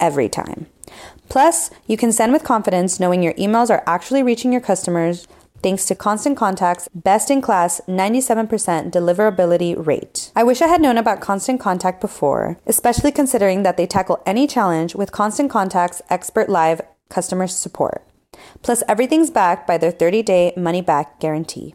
every time. Plus, you can send with confidence knowing your emails are actually reaching your customers thanks to Constant Contact's best in class 97% deliverability rate. I wish I had known about Constant Contact before, especially considering that they tackle any challenge with Constant Contact's expert live customer support. Plus, everything's backed by their 30 day money back guarantee.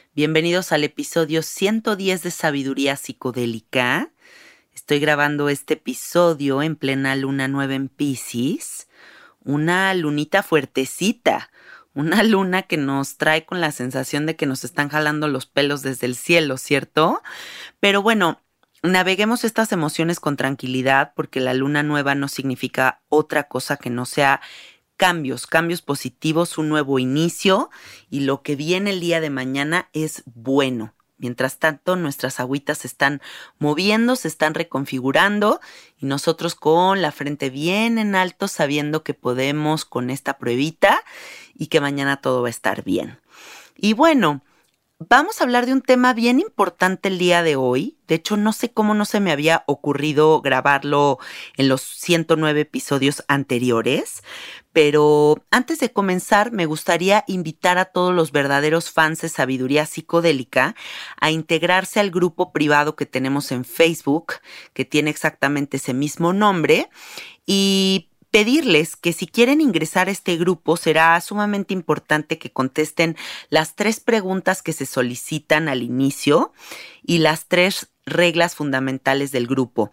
Bienvenidos al episodio 110 de Sabiduría Psicodélica. Estoy grabando este episodio en plena luna nueva en Pisces, una lunita fuertecita, una luna que nos trae con la sensación de que nos están jalando los pelos desde el cielo, ¿cierto? Pero bueno, naveguemos estas emociones con tranquilidad porque la luna nueva no significa otra cosa que no sea cambios, cambios positivos, un nuevo inicio y lo que viene el día de mañana es bueno. Mientras tanto, nuestras agüitas se están moviendo, se están reconfigurando y nosotros con la frente bien en alto sabiendo que podemos con esta pruebita y que mañana todo va a estar bien. Y bueno, Vamos a hablar de un tema bien importante el día de hoy. De hecho, no sé cómo no se me había ocurrido grabarlo en los 109 episodios anteriores, pero antes de comenzar me gustaría invitar a todos los verdaderos fans de sabiduría psicodélica a integrarse al grupo privado que tenemos en Facebook, que tiene exactamente ese mismo nombre, y pedirles que si quieren ingresar a este grupo será sumamente importante que contesten las tres preguntas que se solicitan al inicio y las tres reglas fundamentales del grupo.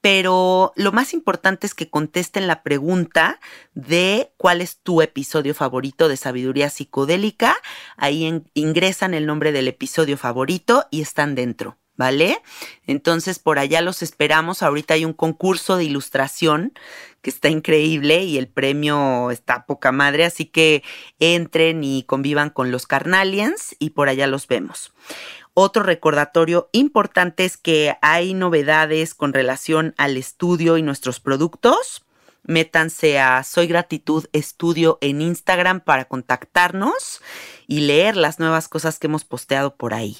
Pero lo más importante es que contesten la pregunta de cuál es tu episodio favorito de sabiduría psicodélica. Ahí ingresan el nombre del episodio favorito y están dentro. ¿Vale? Entonces por allá los esperamos. Ahorita hay un concurso de ilustración que está increíble y el premio está poca madre, así que entren y convivan con los Carnalians y por allá los vemos. Otro recordatorio importante es que hay novedades con relación al estudio y nuestros productos. Métanse a Soy Gratitud Estudio en Instagram para contactarnos y leer las nuevas cosas que hemos posteado por ahí.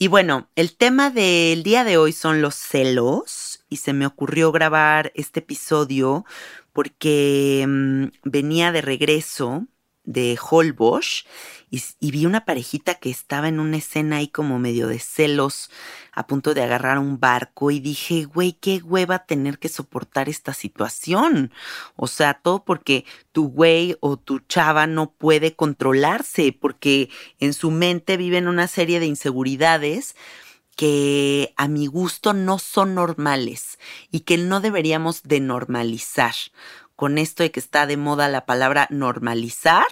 Y bueno, el tema del día de hoy son los celos y se me ocurrió grabar este episodio porque mm, venía de regreso de Holbosch y, vi una parejita que estaba en una escena ahí como medio de celos, a punto de agarrar un barco y dije, güey, qué hueva tener que soportar esta situación. O sea, todo porque tu güey o tu chava no puede controlarse, porque en su mente viven una serie de inseguridades que a mi gusto no son normales y que no deberíamos de normalizar. Con esto de que está de moda la palabra normalizar,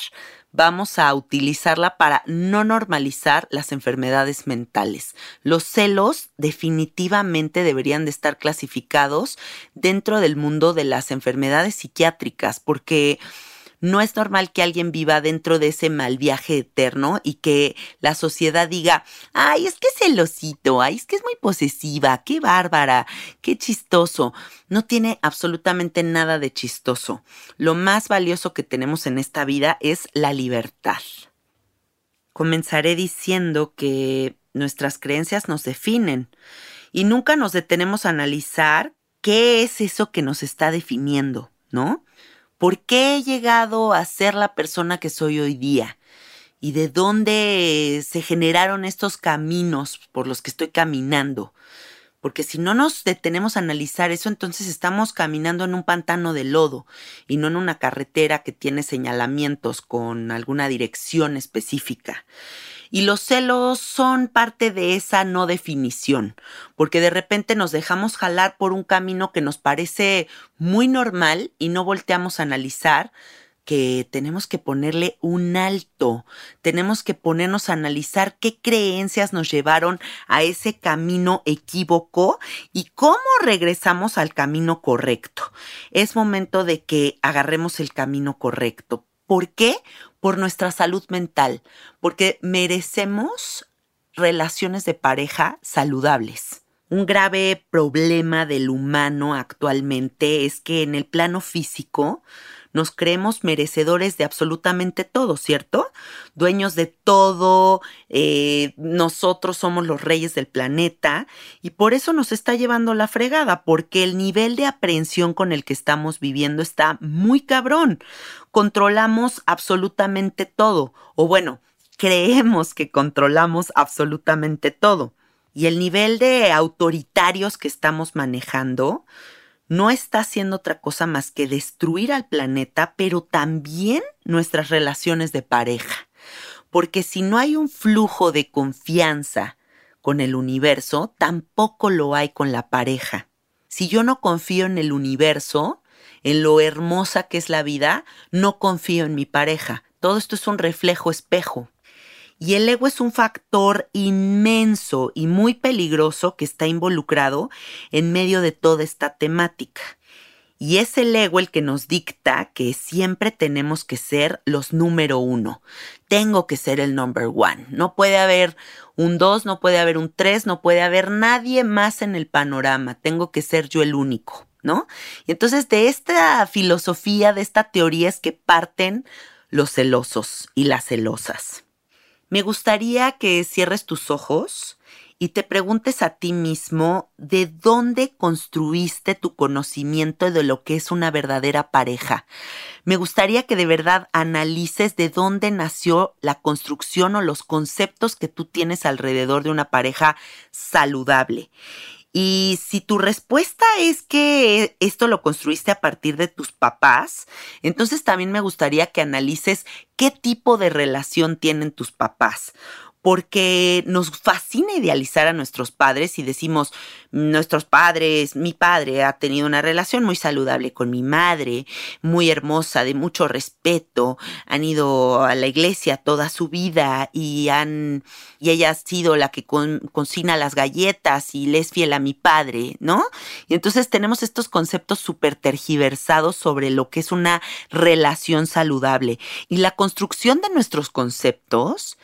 vamos a utilizarla para no normalizar las enfermedades mentales. Los celos definitivamente deberían de estar clasificados dentro del mundo de las enfermedades psiquiátricas porque no es normal que alguien viva dentro de ese mal viaje eterno y que la sociedad diga, ay, es que es celosito, ay, es que es muy posesiva, qué bárbara, qué chistoso. No tiene absolutamente nada de chistoso. Lo más valioso que tenemos en esta vida es la libertad. Comenzaré diciendo que nuestras creencias nos definen y nunca nos detenemos a analizar qué es eso que nos está definiendo, ¿no? ¿Por qué he llegado a ser la persona que soy hoy día? ¿Y de dónde se generaron estos caminos por los que estoy caminando? Porque si no nos detenemos a analizar eso, entonces estamos caminando en un pantano de lodo y no en una carretera que tiene señalamientos con alguna dirección específica. Y los celos son parte de esa no definición, porque de repente nos dejamos jalar por un camino que nos parece muy normal y no volteamos a analizar que tenemos que ponerle un alto, tenemos que ponernos a analizar qué creencias nos llevaron a ese camino equívoco y cómo regresamos al camino correcto. Es momento de que agarremos el camino correcto. ¿Por qué? Por nuestra salud mental, porque merecemos relaciones de pareja saludables. Un grave problema del humano actualmente es que en el plano físico nos creemos merecedores de absolutamente todo, ¿cierto? Dueños de todo, eh, nosotros somos los reyes del planeta y por eso nos está llevando la fregada, porque el nivel de aprehensión con el que estamos viviendo está muy cabrón. Controlamos absolutamente todo, o bueno, creemos que controlamos absolutamente todo. Y el nivel de autoritarios que estamos manejando, no está haciendo otra cosa más que destruir al planeta, pero también nuestras relaciones de pareja. Porque si no hay un flujo de confianza con el universo, tampoco lo hay con la pareja. Si yo no confío en el universo, en lo hermosa que es la vida, no confío en mi pareja. Todo esto es un reflejo espejo. Y el ego es un factor inmenso y muy peligroso que está involucrado en medio de toda esta temática. Y es el ego el que nos dicta que siempre tenemos que ser los número uno. Tengo que ser el number one. No puede haber un dos, no puede haber un tres, no puede haber nadie más en el panorama. Tengo que ser yo el único, ¿no? Y entonces de esta filosofía, de esta teoría es que parten los celosos y las celosas. Me gustaría que cierres tus ojos y te preguntes a ti mismo de dónde construiste tu conocimiento de lo que es una verdadera pareja. Me gustaría que de verdad analices de dónde nació la construcción o los conceptos que tú tienes alrededor de una pareja saludable. Y si tu respuesta es que esto lo construiste a partir de tus papás, entonces también me gustaría que analices qué tipo de relación tienen tus papás porque nos fascina idealizar a nuestros padres y decimos, nuestros padres, mi padre ha tenido una relación muy saludable con mi madre, muy hermosa, de mucho respeto, han ido a la iglesia toda su vida y han, y ella ha sido la que cocina las galletas y le es fiel a mi padre, ¿no? Y entonces tenemos estos conceptos súper tergiversados sobre lo que es una relación saludable y la construcción de nuestros conceptos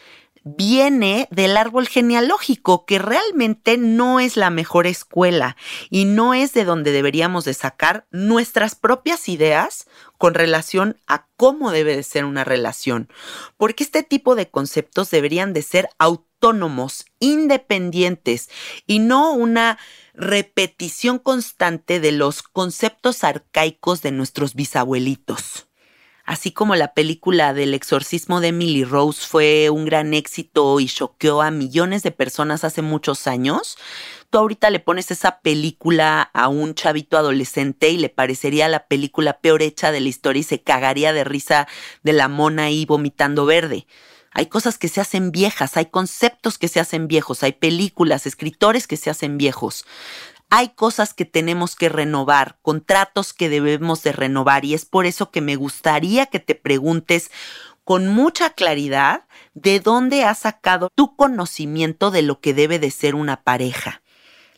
viene del árbol genealógico, que realmente no es la mejor escuela y no es de donde deberíamos de sacar nuestras propias ideas con relación a cómo debe de ser una relación, porque este tipo de conceptos deberían de ser autónomos, independientes y no una repetición constante de los conceptos arcaicos de nuestros bisabuelitos. Así como la película del exorcismo de Emily Rose fue un gran éxito y choqueó a millones de personas hace muchos años, tú ahorita le pones esa película a un chavito adolescente y le parecería la película peor hecha de la historia y se cagaría de risa de la mona ahí vomitando verde. Hay cosas que se hacen viejas, hay conceptos que se hacen viejos, hay películas, escritores que se hacen viejos. Hay cosas que tenemos que renovar, contratos que debemos de renovar y es por eso que me gustaría que te preguntes con mucha claridad de dónde has sacado tu conocimiento de lo que debe de ser una pareja.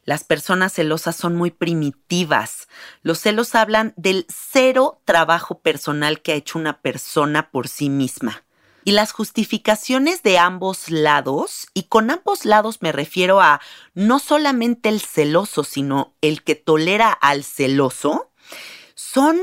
Las personas celosas son muy primitivas. Los celos hablan del cero trabajo personal que ha hecho una persona por sí misma y las justificaciones de ambos lados, y con ambos lados me refiero a no solamente el celoso, sino el que tolera al celoso, son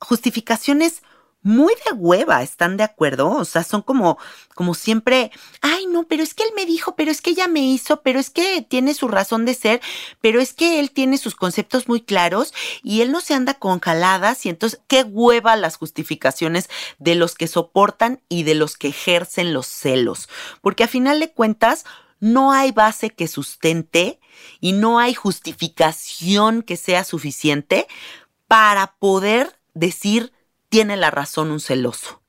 justificaciones muy de hueva, ¿están de acuerdo? O sea, son como, como siempre, ay, no, pero es que él me dijo, pero es que ella me hizo, pero es que tiene su razón de ser, pero es que él tiene sus conceptos muy claros y él no se anda con jaladas y entonces, qué hueva las justificaciones de los que soportan y de los que ejercen los celos, porque a final de cuentas, no hay base que sustente y no hay justificación que sea suficiente para poder decir tiene la razón un celoso.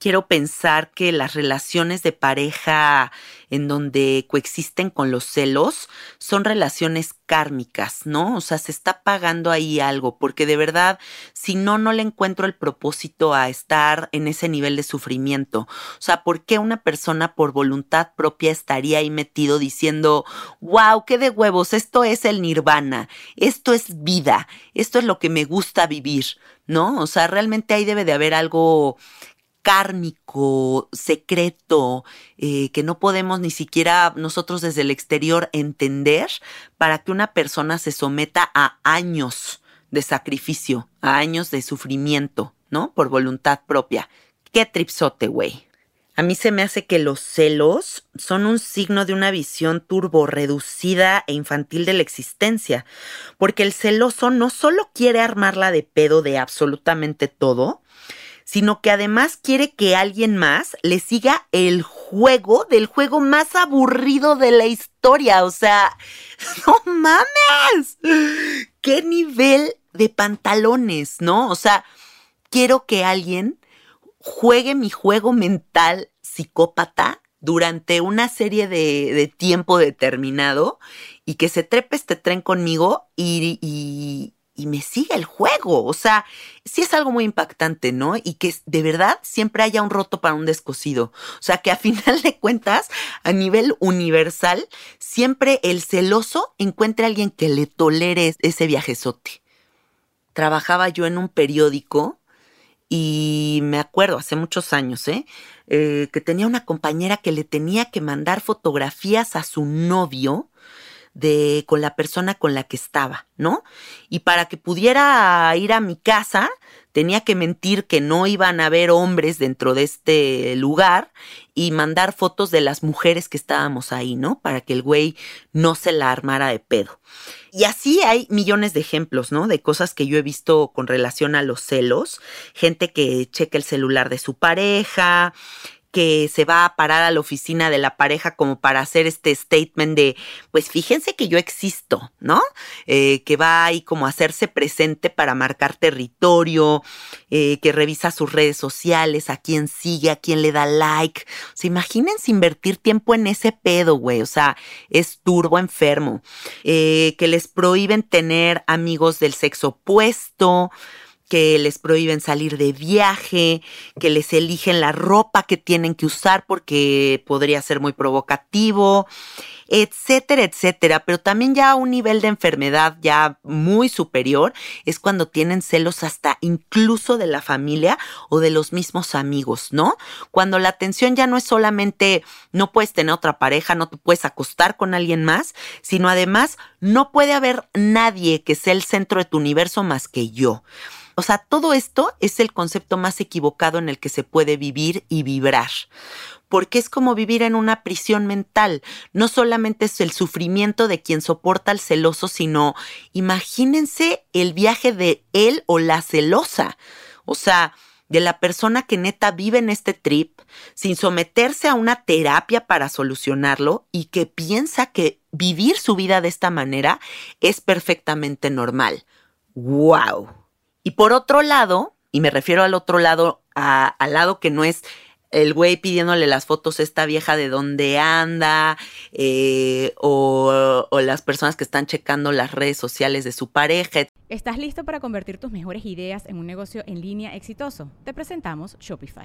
Quiero pensar que las relaciones de pareja en donde coexisten con los celos son relaciones kármicas, ¿no? O sea, se está pagando ahí algo, porque de verdad, si no, no le encuentro el propósito a estar en ese nivel de sufrimiento. O sea, ¿por qué una persona por voluntad propia estaría ahí metido diciendo, wow, qué de huevos, esto es el nirvana, esto es vida, esto es lo que me gusta vivir? ¿no? O sea, realmente ahí debe de haber algo kármico, secreto, eh, que no podemos ni siquiera nosotros desde el exterior entender para que una persona se someta a años de sacrificio, a años de sufrimiento, ¿no? Por voluntad propia. Qué tripsote, güey. A mí se me hace que los celos son un signo de una visión turbo reducida e infantil de la existencia, porque el celoso no solo quiere armarla de pedo de absolutamente todo, sino que además quiere que alguien más le siga el juego del juego más aburrido de la historia. O sea, no mames. ¿Qué nivel de pantalones, no? O sea, quiero que alguien juegue mi juego mental psicópata durante una serie de, tiempo determinado y que se trepe este tren conmigo y, y, me siga el juego. O sea, sí es algo muy impactante, ¿no? Y que de verdad siempre haya un roto para un descosido. O sea, que a final de cuentas, a nivel universal, siempre el celoso encuentre a alguien que le tolere ese viajezote. Trabajaba yo en un periódico y me acuerdo hace muchos años, ¿eh? ¿eh? que tenía una compañera que le tenía que mandar fotografías a su novio de con la persona con la que estaba, ¿no? Y para que pudiera ir a mi casa, tenía que mentir que no iban a haber hombres dentro de este lugar y mandar fotos de las mujeres que estábamos ahí, ¿no? Para que el güey no se la armara de pedo. Y así hay millones de ejemplos, ¿no? De cosas que yo he visto con relación a los celos. Gente que checa el celular de su pareja, que se va a parar a la oficina de la pareja como para hacer este statement de, pues fíjense que yo existo, ¿no? Eh, que va ahí como a hacerse presente para marcar territorio, eh, que revisa sus redes sociales, a quién sigue, a quién le da like. O sea, imagínense invertir tiempo en ese pedo, güey. O sea, es turbo enfermo. Eh, que les prohíben tener amigos del sexo opuesto que les prohíben salir de viaje, que les eligen la ropa que tienen que usar porque podría ser muy provocativo, etcétera, etcétera. Pero también ya a un nivel de enfermedad ya muy superior es cuando tienen celos hasta incluso de la familia o de los mismos amigos, ¿no? Cuando la atención ya no es solamente no puedes tener otra pareja, no te puedes acostar con alguien más, sino además no puede haber nadie que sea el centro de tu universo más que yo. O sea, todo esto es el concepto más equivocado en el que se puede vivir y vibrar porque es como vivir en una prisión mental. No solamente es el sufrimiento de quien soporta al celoso, sino imagínense el viaje de él o la celosa. O sea, de la persona que neta vive en este trip sin someterse a una terapia para solucionarlo y que piensa que vivir su vida de esta manera es perfectamente normal. ¡Wow! Y por otro lado, y me refiero al otro lado, al lado que no es el güey pidiéndole las fotos a esta vieja de dónde anda, eh, o, o, las personas que están checando las redes sociales de su pareja. ¿Estás listo para convertir tus mejores ideas en un negocio en línea exitoso? Te presentamos Shopify.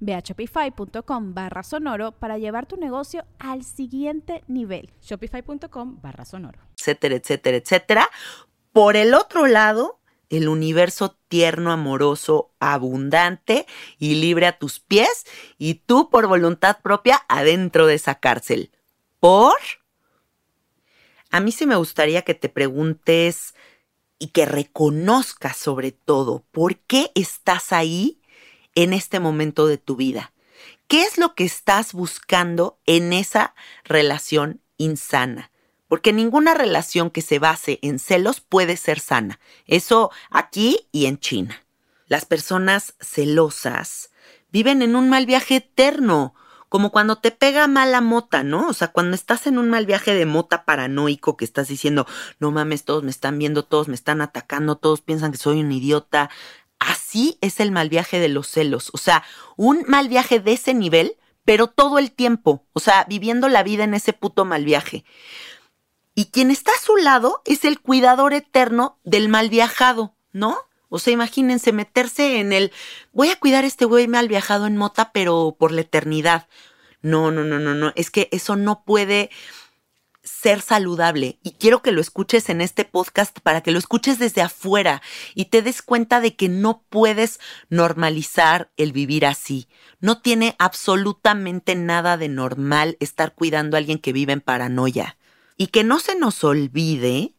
Ve a shopify.com barra sonoro para llevar tu negocio al siguiente nivel. Shopify.com barra sonoro. Etcétera, etcétera, etcétera. Por el otro lado, el universo tierno, amoroso, abundante y libre a tus pies y tú por voluntad propia adentro de esa cárcel. ¿Por? A mí sí me gustaría que te preguntes y que reconozcas sobre todo por qué estás ahí en este momento de tu vida? ¿Qué es lo que estás buscando en esa relación insana? Porque ninguna relación que se base en celos puede ser sana. Eso aquí y en China. Las personas celosas viven en un mal viaje eterno, como cuando te pega mala mota, ¿no? O sea, cuando estás en un mal viaje de mota paranoico que estás diciendo, no mames, todos me están viendo, todos me están atacando, todos piensan que soy un idiota, Así es el mal viaje de los celos. O sea, un mal viaje de ese nivel, pero todo el tiempo. O sea, viviendo la vida en ese puto mal viaje. Y quien está a su lado es el cuidador eterno del mal viajado, ¿no? O sea, imagínense meterse en el voy a cuidar a este güey mal viajado en mota, pero por la eternidad. No, no, no, no, no. Es que eso no puede ser saludable y quiero que lo escuches en este podcast para que lo escuches desde afuera y te des cuenta de que no puedes normalizar el vivir así. No tiene absolutamente nada de normal estar cuidando a alguien que vive en paranoia. Y que no se nos olvide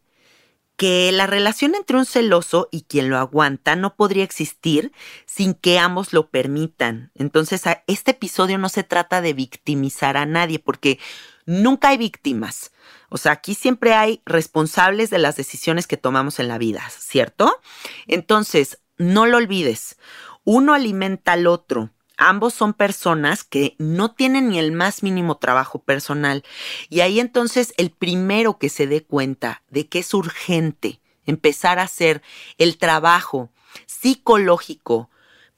que la relación entre un celoso y quien lo aguanta no podría existir sin que ambos lo permitan. Entonces, este episodio no se trata de victimizar a nadie, porque nunca hay víctimas. O sea, aquí siempre hay responsables de las decisiones que tomamos en la vida, ¿cierto? Entonces, no lo olvides, uno alimenta al otro. Ambos son personas que no tienen ni el más mínimo trabajo personal. Y ahí entonces el primero que se dé cuenta de que es urgente empezar a hacer el trabajo psicológico,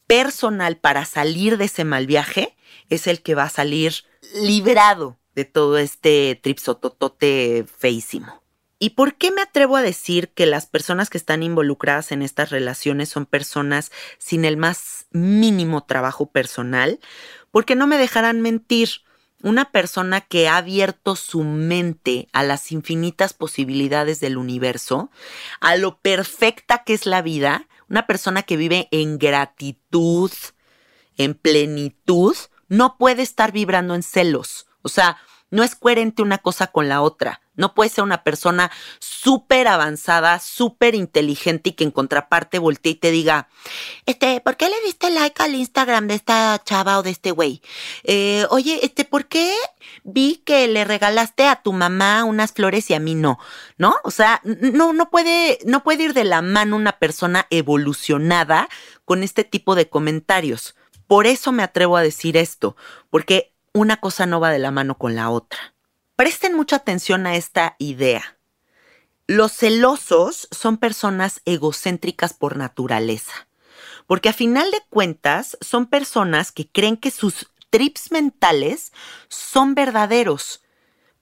personal para salir de ese mal viaje, es el que va a salir librado de todo este tripsototote feísimo. ¿Y por qué me atrevo a decir que las personas que están involucradas en estas relaciones son personas sin el más mínimo trabajo personal? Porque no me dejarán mentir. Una persona que ha abierto su mente a las infinitas posibilidades del universo, a lo perfecta que es la vida, una persona que vive en gratitud, en plenitud, no puede estar vibrando en celos o sea, no es coherente una cosa con la otra. No puede ser una persona súper avanzada, súper inteligente y que en contraparte voltee y te diga, este, ¿por qué le diste like al Instagram de esta chava o de este güey? Eh, oye, este, ¿por qué vi que le regalaste a tu mamá unas flores y a mí no? ¿No? O sea, no, no puede, no puede ir de la mano una persona evolucionada con este tipo de comentarios. Por eso me atrevo a decir esto, porque una cosa no va de la mano con la otra. Presten mucha atención a esta idea. Los celosos son personas egocéntricas por naturaleza, porque a final de cuentas son personas que creen que sus trips mentales son verdaderos,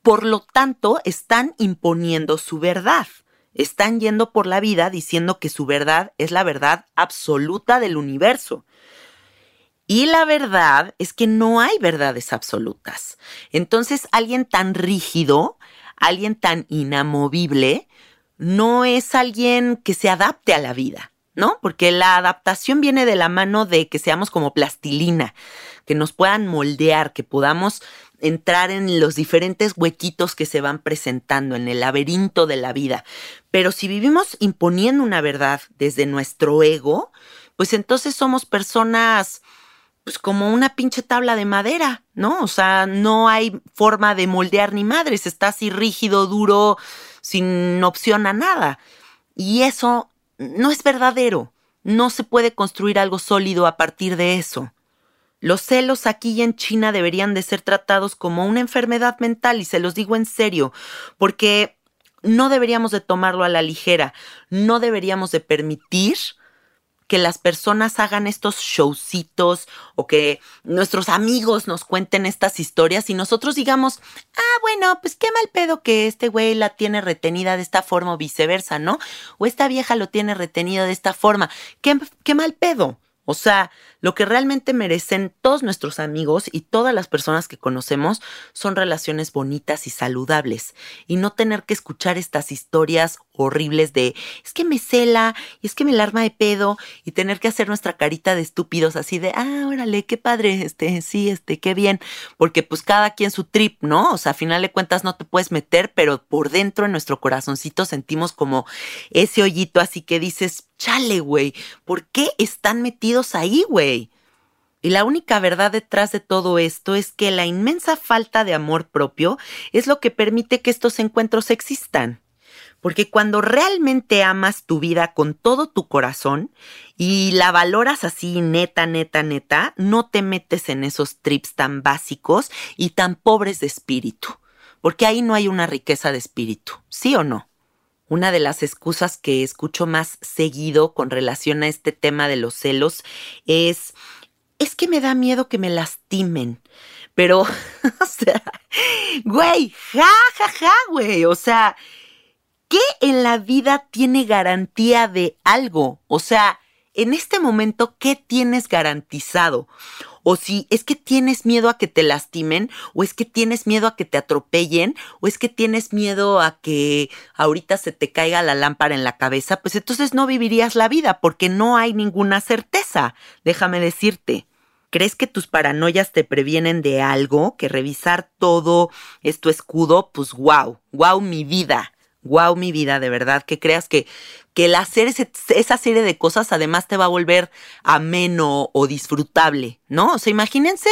por lo tanto están imponiendo su verdad. Están yendo por la vida diciendo que su verdad es la verdad absoluta del universo. Y la verdad es que no hay verdades absolutas. Entonces, alguien tan rígido, alguien tan inamovible, no es alguien que se adapte a la vida, ¿no? Porque la adaptación viene de la mano de que seamos como plastilina, que nos puedan moldear, que podamos entrar en los diferentes huequitos que se van presentando en el laberinto de la vida. Pero si vivimos imponiendo una verdad desde nuestro ego, pues entonces somos personas pues como una pinche tabla de madera, ¿no? O sea, no hay forma de moldear ni madres, está así rígido, duro, sin opción a nada. Y eso no es verdadero. No se puede construir algo sólido a partir de eso. Los celos aquí y en China deberían de ser tratados como una enfermedad mental y se los digo en serio, porque no deberíamos de tomarlo a la ligera, no deberíamos de permitir que las personas hagan estos showcitos o que nuestros amigos nos cuenten estas historias y nosotros digamos, ah, bueno, pues qué mal pedo que este güey la tiene retenida de esta forma o viceversa, ¿no? O esta vieja lo tiene retenido de esta forma. Qué, qué mal pedo. O sea, lo que realmente merecen todos nuestros amigos y todas las personas que conocemos son relaciones bonitas y saludables y no tener que escuchar estas historias horribles de es que me cela y es que me alarma de pedo y tener que hacer nuestra carita de estúpidos así de ah, órale, qué padre, este, sí, este, qué bien, porque pues cada quien su trip, ¿no? O sea, a final de cuentas no te puedes meter, pero por dentro en nuestro corazoncito sentimos como ese hoyito así que dices, chale, güey, ¿por qué están metidos ahí, güey? Y la única verdad detrás de todo esto es que la inmensa falta de amor propio es lo que permite que estos encuentros existan. Porque cuando realmente amas tu vida con todo tu corazón y la valoras así neta, neta, neta, no te metes en esos trips tan básicos y tan pobres de espíritu. Porque ahí no hay una riqueza de espíritu, ¿sí o no? Una de las excusas que escucho más seguido con relación a este tema de los celos es es que me da miedo que me lastimen. Pero, o sea, güey, ja, ja, ja, güey. O sea, ¿qué en la vida tiene garantía de algo? O sea, en este momento, ¿qué tienes garantizado? O si es que tienes miedo a que te lastimen, o es que tienes miedo a que te atropellen, o es que tienes miedo a que ahorita se te caiga la lámpara en la cabeza, pues entonces no vivirías la vida porque no hay ninguna certeza, déjame decirte. ¿Crees que tus paranoias te previenen de algo? Que revisar todo es tu escudo, pues wow, wow mi vida, wow mi vida, de verdad, que creas que, que el hacer esa serie de cosas además te va a volver ameno o disfrutable, ¿no? O sea, imagínense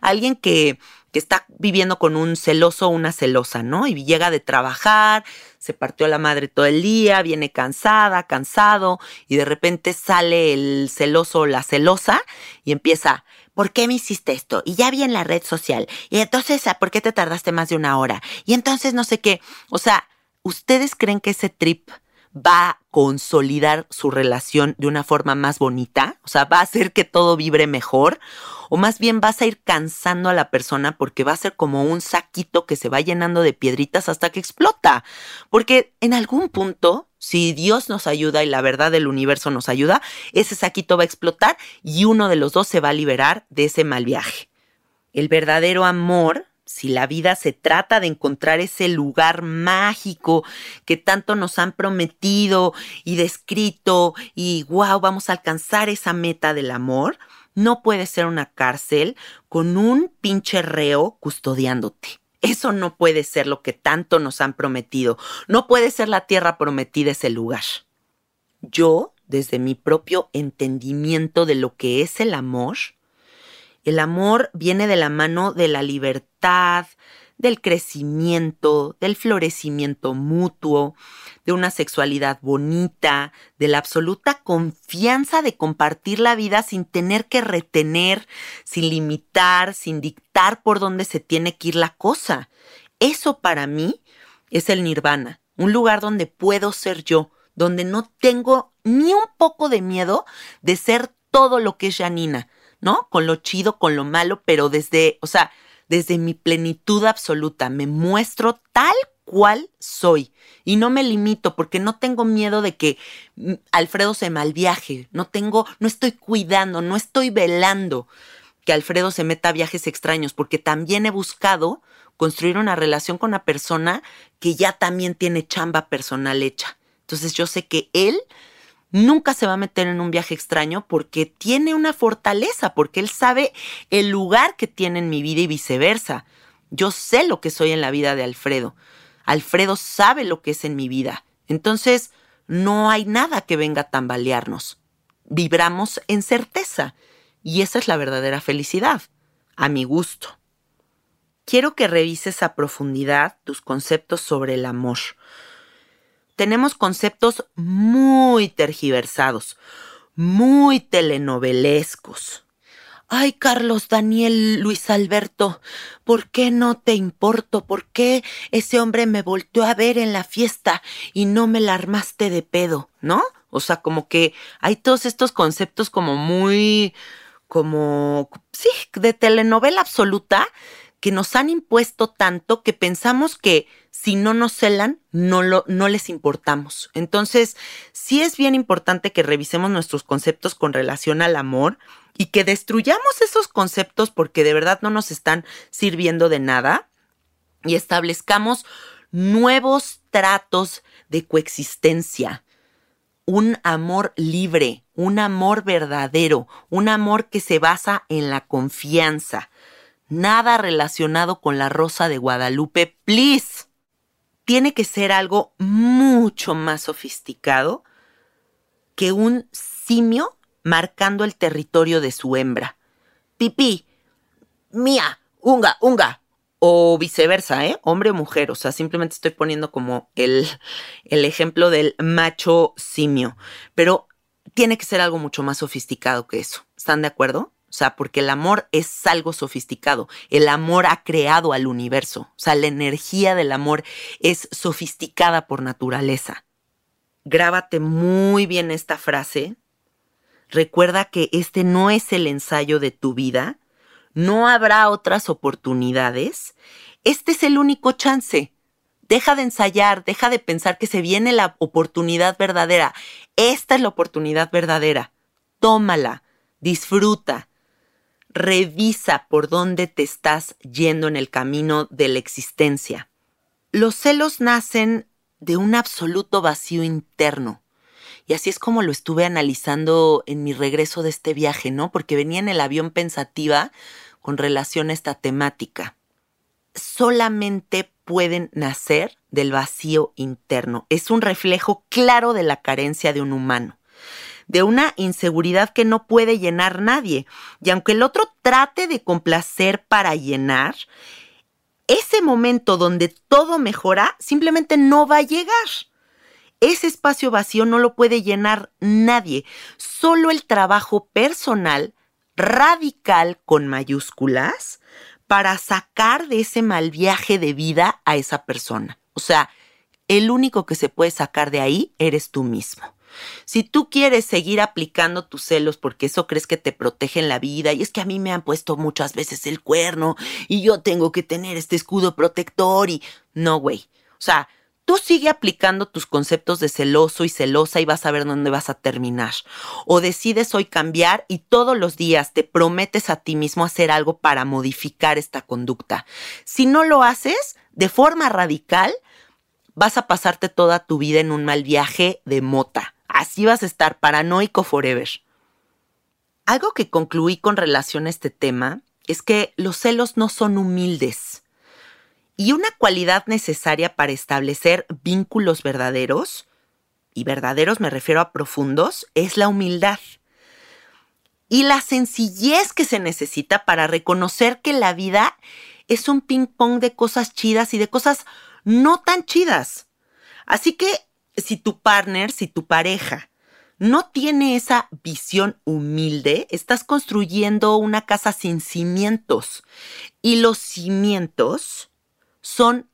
alguien que, que está viviendo con un celoso o una celosa, ¿no? Y llega de trabajar, se partió la madre todo el día, viene cansada, cansado, y de repente sale el celoso o la celosa y empieza, ¿por qué me hiciste esto? Y ya vi en la red social. Y entonces, ¿por qué te tardaste más de una hora? Y entonces no sé qué. O sea, ¿ustedes creen que ese trip va a consolidar su relación de una forma más bonita? O sea, ¿va a hacer que todo vibre mejor? ¿O más bien vas a ir cansando a la persona porque va a ser como un saquito que se va llenando de piedritas hasta que explota? Porque en algún punto, si Dios nos ayuda y la verdad del universo nos ayuda, ese saquito va a explotar y uno de los dos se va a liberar de ese mal viaje. El verdadero amor si la vida se trata de encontrar ese lugar mágico que tanto nos han prometido y descrito y wow, vamos a alcanzar esa meta del amor, no puede ser una cárcel con un pinche reo custodiándote. Eso no puede ser lo que tanto nos han prometido. No puede ser la tierra prometida ese lugar. Yo, desde mi propio entendimiento de lo que es el amor, el amor viene de la mano de la libertad, del crecimiento, del florecimiento mutuo, de una sexualidad bonita, de la absoluta confianza de compartir la vida sin tener que retener, sin limitar, sin dictar por dónde se tiene que ir la cosa. Eso para mí es el nirvana, un lugar donde puedo ser yo, donde no tengo ni un poco de miedo de ser todo lo que es Janina, ¿no? Con lo chido, con lo malo, pero desde, o sea, desde mi plenitud absoluta. Me muestro tal cual soy y no me limito porque no tengo miedo de que mm, Alfredo se malviaje, no tengo, no estoy cuidando, no estoy velando que Alfredo se meta a viajes extraños porque también he buscado construir una relación con una persona que ya también tiene chamba personal hecha. Entonces yo sé que él nunca se va a meter en un viaje extraño porque tiene una fortaleza, porque él sabe el lugar que tiene en mi vida y viceversa. Yo sé lo que soy en la vida de Alfredo. Alfredo sabe lo que es en mi vida. Entonces, no hay nada que venga a tambalearnos. Vibramos en certeza. Y esa es la verdadera felicidad, a mi gusto. Quiero que revises a profundidad tus conceptos sobre el amor tenemos conceptos muy tergiversados, muy telenovelescos. Ay, Carlos Daniel Luis Alberto, ¿por qué no te importo? ¿Por qué ese hombre me volteó a ver en la fiesta y no me la armaste de pedo? ¿No? O sea, como que hay todos estos conceptos como muy, como, sí, de telenovela absoluta que nos han impuesto tanto que pensamos que si no nos celan, no, lo, no les importamos. Entonces, sí es bien importante que revisemos nuestros conceptos con relación al amor y que destruyamos esos conceptos porque de verdad no nos están sirviendo de nada y establezcamos nuevos tratos de coexistencia. Un amor libre, un amor verdadero, un amor que se basa en la confianza. Nada relacionado con la rosa de Guadalupe, please tiene que ser algo mucho más sofisticado que un simio marcando el territorio de su hembra. Pipí, mía, unga, unga. O viceversa, ¿eh? Hombre o mujer. O sea, simplemente estoy poniendo como el, el ejemplo del macho simio. Pero tiene que ser algo mucho más sofisticado que eso. ¿Están de acuerdo? O sea, porque el amor es algo sofisticado. El amor ha creado al universo. O sea, la energía del amor es sofisticada por naturaleza. Grábate muy bien esta frase. Recuerda que este no es el ensayo de tu vida. No habrá otras oportunidades. Este es el único chance. Deja de ensayar, deja de pensar que se viene la oportunidad verdadera. Esta es la oportunidad verdadera. Tómala, disfruta, revisa por dónde te estás yendo en el camino de la existencia. Los celos nacen de un absoluto vacío interno. Y así es como lo estuve analizando en mi regreso de este viaje, ¿no? Porque venía en el avión pensativa con relación a esta temática. Solamente pueden nacer del vacío interno. Es un reflejo claro de la carencia de un humano de una inseguridad que no puede llenar nadie. Y aunque el otro trate de complacer para llenar, ese momento donde todo mejora simplemente no va a llegar. Ese espacio vacío no lo puede llenar nadie. Solo el trabajo personal, radical con mayúsculas, para sacar de ese mal viaje de vida a esa persona. O sea, el único que se puede sacar de ahí eres tú mismo. Si tú quieres seguir aplicando tus celos porque eso crees que te protege en la vida y es que a mí me han puesto muchas veces el cuerno y yo tengo que tener este escudo protector y no, güey. O sea, tú sigue aplicando tus conceptos de celoso y celosa y vas a ver dónde vas a terminar. O decides hoy cambiar y todos los días te prometes a ti mismo hacer algo para modificar esta conducta. Si no lo haces de forma radical, vas a pasarte toda tu vida en un mal viaje de mota. Así vas a estar paranoico forever. Algo que concluí con relación a este tema es que los celos no son humildes. Y una cualidad necesaria para establecer vínculos verdaderos, y verdaderos me refiero a profundos, es la humildad. Y la sencillez que se necesita para reconocer que la vida es un ping-pong de cosas chidas y de cosas no tan chidas. Así que si tu partner, si tu pareja no tiene esa visión humilde, estás construyendo una casa sin cimientos. Y los cimientos son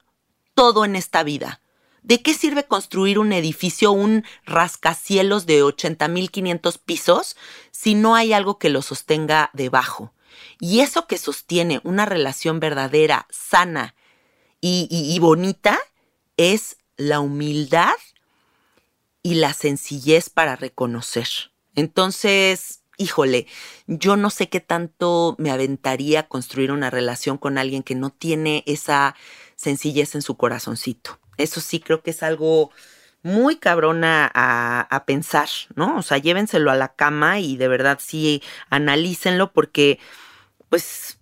todo en esta vida. ¿De qué sirve construir un edificio, un rascacielos de 80.500 pisos, si no hay algo que lo sostenga debajo? Y eso que sostiene una relación verdadera, sana y, bonita, es la humildad y la sencillez para reconocer. Entonces, híjole, yo no sé qué tanto me aventaría construir una relación con alguien que no tiene esa sencillez en su corazoncito. Eso sí creo que es algo muy cabrona a, a, pensar, ¿no? O sea, llévenselo a la cama y de verdad sí analícenlo porque, pues,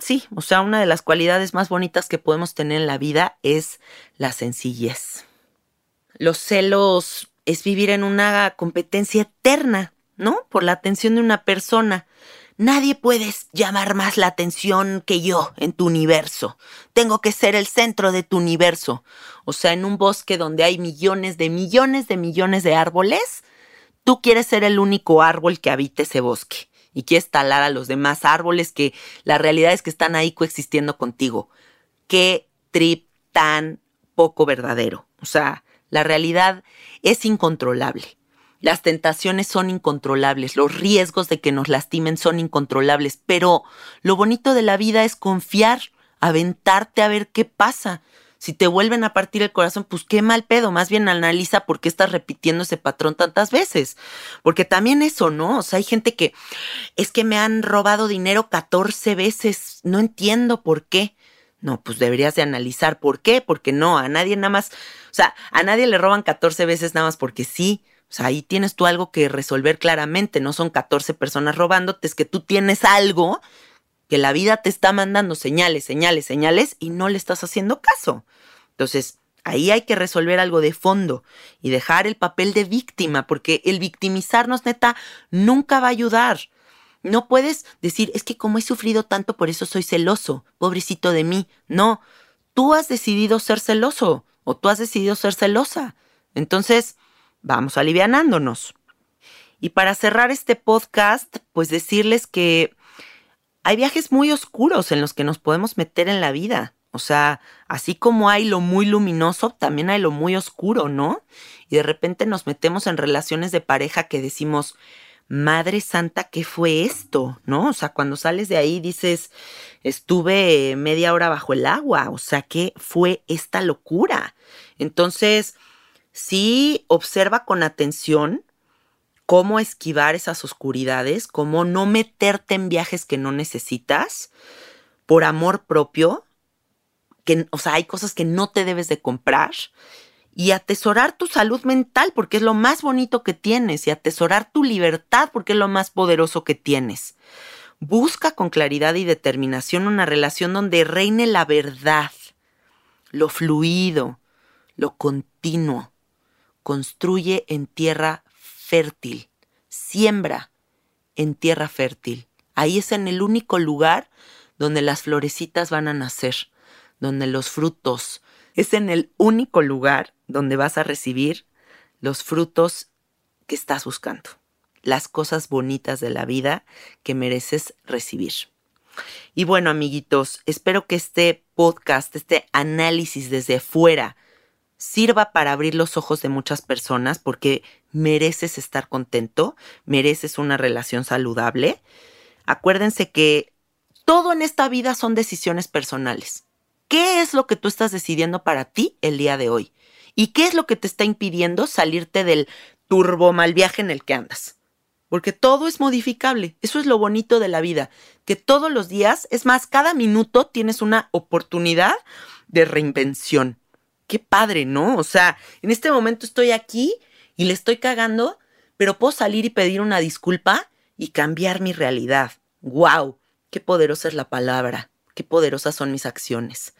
sí, o sea, una de las cualidades más bonitas que podemos tener en la vida es la sencillez. Los celos es vivir en una competencia eterna, ¿no? Por la atención de una persona. Nadie puede llamar más la atención que yo en tu universo. Tengo que ser el centro de tu universo. O sea, en un bosque donde hay millones de millones de millones de árboles, tú quieres ser el único árbol que habite ese bosque y quieres talar a los demás árboles que la realidad es que están ahí coexistiendo contigo. Qué trip tan poco verdadero. O sea, la realidad es incontrolable. Las tentaciones son incontrolables, los riesgos de que nos lastimen son incontrolables, pero lo bonito de la vida es confiar, aventarte a ver qué pasa. Si te vuelven a partir el corazón, pues qué mal pedo, más bien analiza por qué estás repitiendo ese patrón tantas veces. Porque también eso, ¿no? O sea, hay gente que es que me han robado dinero 14 veces, no entiendo por qué. No, pues deberías de analizar por qué, porque no, a nadie nada más, o sea, a nadie le roban 14 veces nada más porque sí. O sea, ahí tienes tú algo que resolver claramente, no son 14 personas robándote, es que tú tienes algo que la vida te está mandando señales, señales, señales y no le estás haciendo caso. Entonces, ahí hay que resolver algo de fondo y dejar el papel de víctima, porque el victimizarnos, neta, nunca va a ayudar. No puedes decir, es que como he sufrido tanto, por eso soy celoso, pobrecito de mí. No, tú has decidido ser celoso o tú has decidido ser celosa. Entonces, vamos alivianándonos. Y para cerrar este podcast, pues decirles que hay viajes muy oscuros en los que nos podemos meter en la vida. O sea, así como hay lo muy luminoso, también hay lo muy oscuro, ¿no? Y de repente nos metemos en relaciones de pareja que decimos, Madre Santa, ¿qué fue esto? ¿No? O sea, cuando sales de ahí dices, estuve media hora bajo el agua, o sea, ¿qué fue esta locura? Entonces, sí observa con atención cómo esquivar esas oscuridades, cómo no meterte en viajes que no necesitas por amor propio, que, o sea, hay cosas que no te debes de comprar y atesorar tu salud mental porque es lo más bonito que tienes y atesorar tu libertad porque es lo más poderoso que tienes. Busca con claridad y determinación una relación donde reine la verdad, lo fluido, lo continuo, construye en tierra fértil, siembra en tierra fértil. Ahí es en el único lugar donde las florecitas van a nacer, donde los frutos, es en el único lugar donde vas a recibir los frutos que estás buscando, las cosas bonitas de la vida que mereces recibir. Y bueno, amiguitos, espero que este podcast, este análisis desde fuera, sirva para abrir los ojos de muchas personas porque mereces estar contento, mereces una relación saludable. Acuérdense que todo en esta vida son decisiones personales. ¿Qué es lo que tú estás decidiendo para ti el día de hoy? ¿Y qué es lo que te está impidiendo salirte del turbo mal viaje en el que andas? Porque todo es modificable. Eso es lo bonito de la vida. Que todos los días, es más, cada minuto tienes una oportunidad de reinvención qué padre, ¿no? O sea, en este momento estoy aquí y le estoy cagando, pero puedo salir y pedir una disculpa y cambiar mi realidad. ¡Wow! Qué poderosa es la palabra, qué poderosas son mis acciones.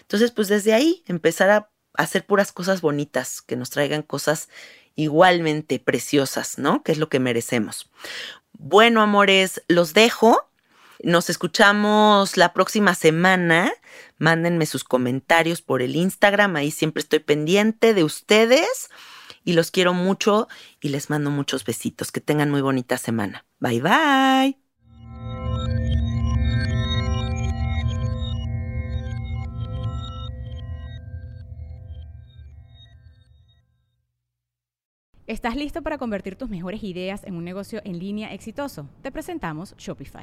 Entonces, pues desde ahí empezar a hacer puras cosas bonitas, que nos traigan cosas igualmente preciosas, ¿no? Que es lo que merecemos. Bueno, amores, los dejo. Nos escuchamos la próxima semana. Mándenme sus comentarios por el Instagram. Ahí siempre estoy pendiente de ustedes. Y los quiero mucho y les mando muchos besitos. Que tengan muy bonita semana. Bye bye. ¿Estás listo para convertir tus mejores ideas en un negocio en línea exitoso? Te presentamos Shopify.